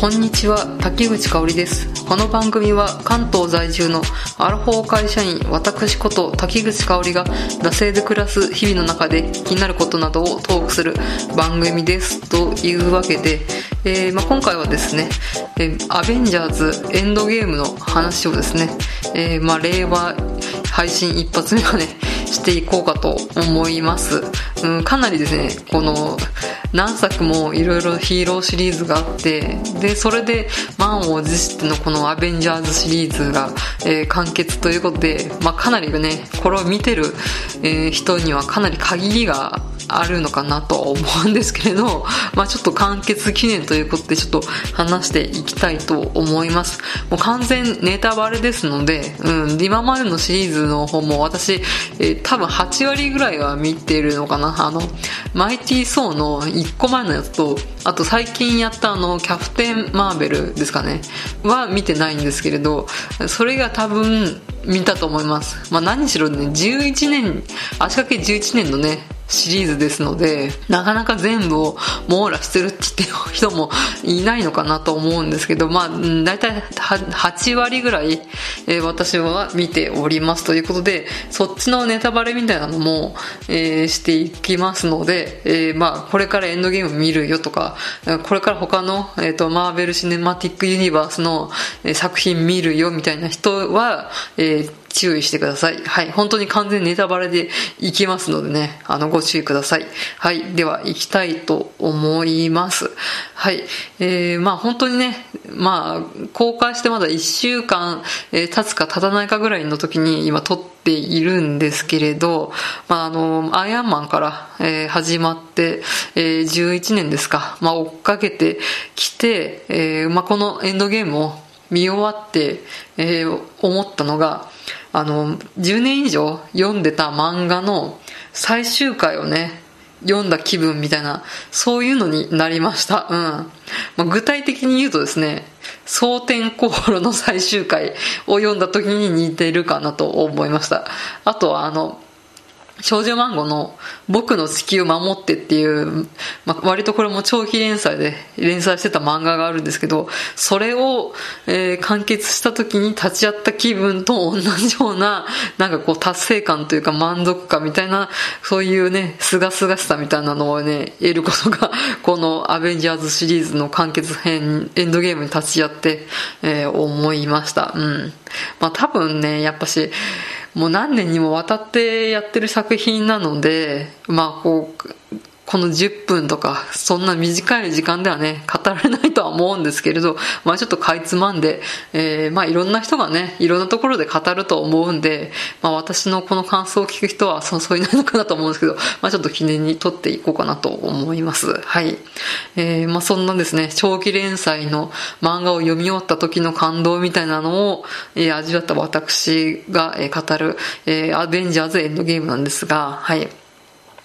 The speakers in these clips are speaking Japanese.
こんにちは滝口香織です。この番組は関東在住のアラフォー会社員私こと滝口香織が惰性で暮らす日々の中で気になることなどをトークする番組です。というわけで、えーまあ、今回はですね、えーアベンジャーズエンドゲームの話をですね、えーまあ、令和配信一発目はねしていこうかと思います、うん、かなりですねこの何作もいろいろヒーローシリーズがあってでそれで満を持してのこのアベンジャーズシリーズが、えー完結ということで、まあ、かなりねこれを見てる、えー人にはかなり限りがあるのかなとは思うんですけれど、まあ、ちょっと完結記念ということでちょっと話していきたいと思います。もう完全ネタバレですので、うん、今までのシリーズの方も私、えー多分8割ぐらいは見てるのかな。あのマイティー・ソーの1個前のやつとあと最近やったあのキャプテン・マーベルですかね。は見てないんですけれどそれが多分見たと思います、まあ、何しろね11年足掛け11年のねシリーズですのでなかなか全部を網羅してるって言ってる人もいないのかなと思うんですけどまあうん大体8割ぐらい、え私は見ておりますということでそっちのネタバレみたいなのも、えーしていきますので、えーまあこれからエンドゲーム見るよとかこれから他の、えー、とマーベル・シネマティック・ユニバースの、え作品見るよみたいな人は、えー注意してください。はい。本当に完全ネタバレでいきますのでね、あの、ご注意ください。はい。では、行きたいと思います。はい。えー、まあ本当にね、まあ、公開してまだ1週間、えー経つか経たないかぐらいの時に今撮っているんですけれど、まああの、アイアンマンから、えー始まって、えー11年ですか、まあ追っかけてきて、えーまあこのエンドゲームを見終わって、えー思ったのが、あの、10年以上読んでた漫画の最終回をね、読んだ気分みたいな、そういうのになりました。うん。まあ、具体的に言うとですね、蒼天航路の最終回を読んだ時に似てるかなと思いました。あとはあの、少女漫画の僕の地球を守ってっていう、まあ、割とこれも長期連載で連載してた漫画があるんですけど、それを、えー完結した時に立ち会った気分と同じような、なんかこう達成感というか満足感みたいな、そういうね、すがすがしさみたいなのをね、得ることが、このアベンジャーズシリーズの完結編、エンドゲームに立ち会って、えー思いました。うん。まあ多分ね、やっぱし、もう何年にもわたってやってる作品なので、まあこう、この10分とか、そんな短い時間ではね、語られないとは思うんですけれど、まあちょっとかいつまんで、えーまあいろんな人がね、いろんなところで語ると思うんで、まあ私のこの感想を聞く人はそうそういないのかなと思うんですけど、まあちょっと記念に撮っていこうかなと思います。はい。えーまあそんなですね、長期連載の漫画を読み終わった時の感動みたいなのを、えー味わった私が、え語る、えーアベンジャーズエンドゲームなんですが、はい。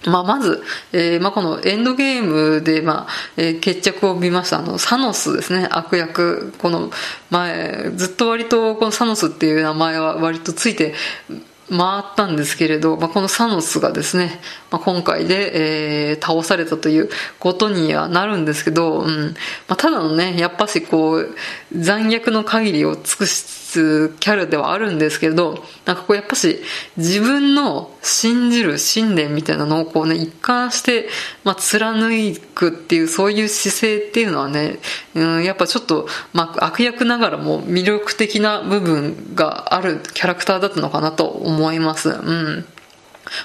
まあ、まず、えーまあ、このエンドゲームで、まあ、えー決着を見ました、あの、サノスですね、悪役。この前、ずっと割とこのサノスっていう名前は割とついて回ったんですけれど、まあ、このサノスがですね、まあ、今回で、えー倒されたということにはなるんですけど、うん。まあ、ただのね、やっぱしこう、残虐の限りを尽くしすキャラではあるんですけど、なんかこうやっぱし自分の信じる信念みたいなのをこうね、一貫して、まあ、貫くっていうそういう姿勢っていうのはね、うん、やっぱちょっと、まあ、悪役ながらも魅力的な部分があるキャラクターだったのかなと思います。うん。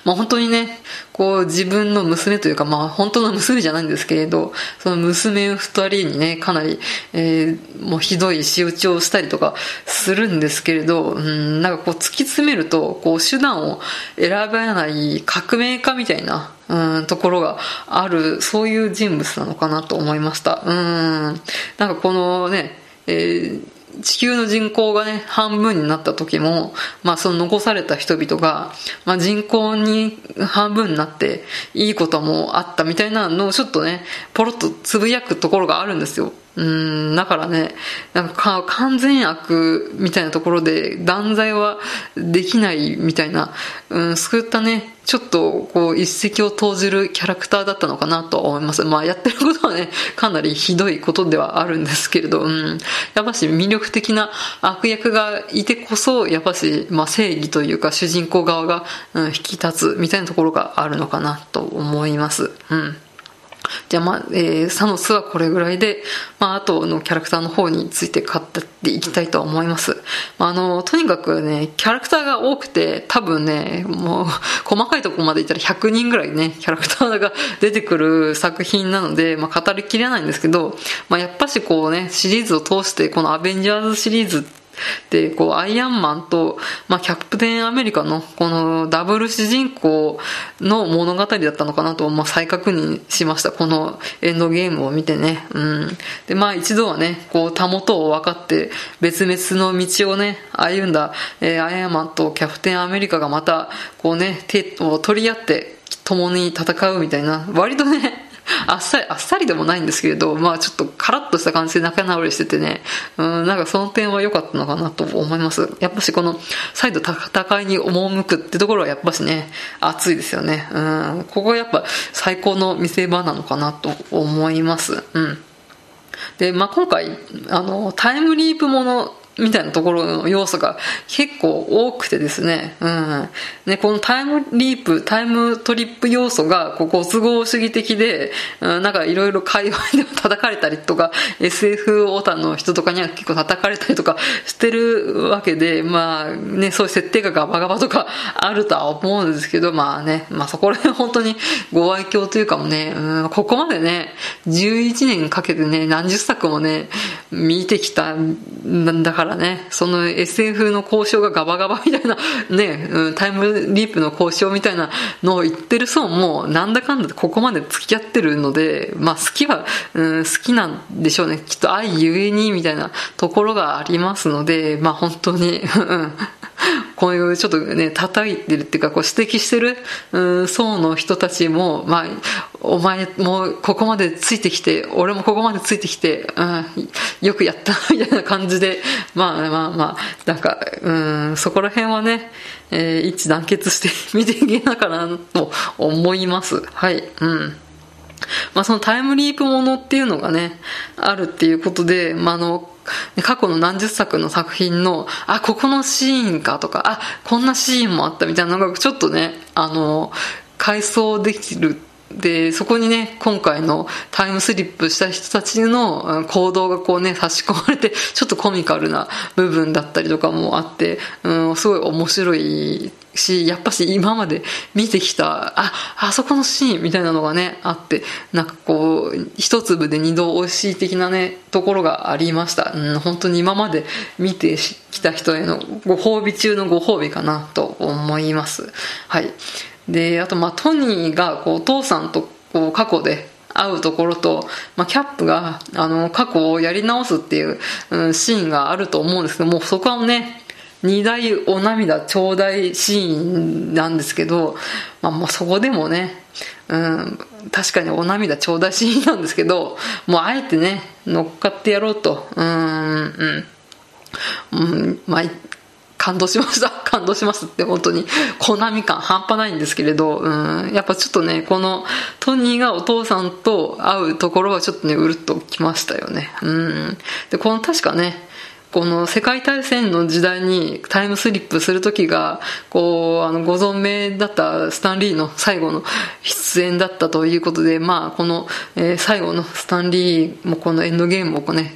まあ本当にね、こう自分の娘というか、まあ本当の娘じゃないんですけれど、その娘二人にね、かなり、えーもうひどい仕打ちをしたりとかするんですけれど、うん、なんかこう突き詰めると、こう手段を選ばない革命家みたいな、うん、ところがある、そういう人物なのかなと思いました。うん、なんかこのね、えー地球の人口がね、半分になった時も、まあその残された人々が、まあ人口に半分になっていいこともあったみたいなのをちょっとね、ポロッとつぶやくところがあるんですよ。うん、だからね、なんか完全悪みたいなところで断罪はできないみたいな、うん、そういったね、ちょっとこう一石を投じるキャラクターだったのかなと思います。まあやってることはね、かなりひどいことではあるんですけれど、うん、やっぱし魅力的な悪役がいてこそ、やっぱし、まあ正義というか主人公側が、うん、引き立つみたいなところがあるのかなと思います。うん。じゃあまあ、えー、サノスはこれぐらいで、まあ、あとのキャラクターの方について語っていきたいと思います。あ、の、とにかくね、キャラクターが多くて、多分ね、もう、細かいとこまでいったら100人ぐらいね、キャラクターが出てくる作品なので、まあ、語りきれないんですけど、まあ、やっぱしこうね、シリーズを通して、このアベンジャーズシリーズってで、こう、アイアンマンと、まあ、キャプテンアメリカの、このダブル主人公の物語だったのかなと、まあ、再確認しました。このエンドゲームを見てね。うん。で、まあ、一度はね、こう、たもとを分かって、別々の道をね、歩んだ、えー、アイアンマンとキャプテンアメリカがまた、こうね、手を取り合って、共に戦うみたいな、割とね、あっさり、あっさりでもないんですけれど、まあちょっとカラッとした感じで仲直りしててね、うん、なんかその点は良かったのかなと思います。やっぱしこの、再度戦いに赴くってところはやっぱしね、熱いですよね。うん、ここはやっぱ最高の見せ場なのかなと思います。うん。で、まあ、今回、あの、タイムリープものみたいなところの要素が結構多くてですね、うん。ね、このタイムリープ、タイムトリップ要素が、こう、ご都合主義的で、うん、なんかいろいろ会話でも叩かれたりとか、SF オータの人とかには結構叩かれたりとか してるわけで、まあね、そういう設定がガバガバとか あるとは思うんですけど、まあね、まあそこら辺本当にご愛嬌というかもね、うん、ここまでね、11年かけてね、何十作もね、見てきたんだからね、その SF の交渉がガバガバみたいな、ね、タイムリープの交渉みたいなのを言ってる層も、なんだかんだここまで付き合ってるので、まあ好きは、うん、好きなんでしょうね。きっと愛ゆえにみたいなところがありますので、まあ本当に、こういうちょっとね、叩いてるっていうか、こう指摘してる、うん、層の人たちも、まあ、お前もここまでついてきて、俺もここまでついてきて、うん、よくやった みたいな感じで、まあまあまあ、なんか、うん、そこら辺はね、えー、一致団結して見ていけなかなと思います。はい、うん。まあそのタイムリープものっていうのがね、あるっていうことで、まああの、過去の何十作の作品の、あ、ここのシーンかとか、あ、こんなシーンもあったみたいなのがちょっとね、あの、回想できる。で、そこにね、今回のタイムスリップした人たちの行動がこうね、差し込まれて、ちょっとコミカルな部分だったりとかもあって、うん、すごい面白いし、やっぱし今まで見てきた、あ、あそこのシーンみたいなのがね、あって、なんかこう、一粒で二度美味しい的なね、ところがありました。うん、本当に今まで見てきた人へのご褒美中のご褒美かなと思います。はい。で、あと、まあ、トニーが、こう、お父さんと、こう、過去で会うところと、まあ、キャップが、あの、過去をやり直すっていう、うん、シーンがあると思うんですけどもう、そこはね、二大お涙ちょうだいシーンなんですけど、まあ、もうそこでもね、うん、確かにお涙ちょうだいシーンなんですけど、もうあえてね、乗っかってやろうと、うん、うん、うん、まあ、感動しました。感動しますって本当に、コナミ感半端ないんですけれど、うん、やっぱちょっとね、このトニーがお父さんと会うところはちょっとね、うるっときましたよね。うん。で、この確かね、この世界大戦の時代にタイムスリップする時が、こう、あの、ご存命だったスタンリーの最後の出演だったということで、まあ、この、えー、最後のスタンリーもこのエンドゲームをこうね、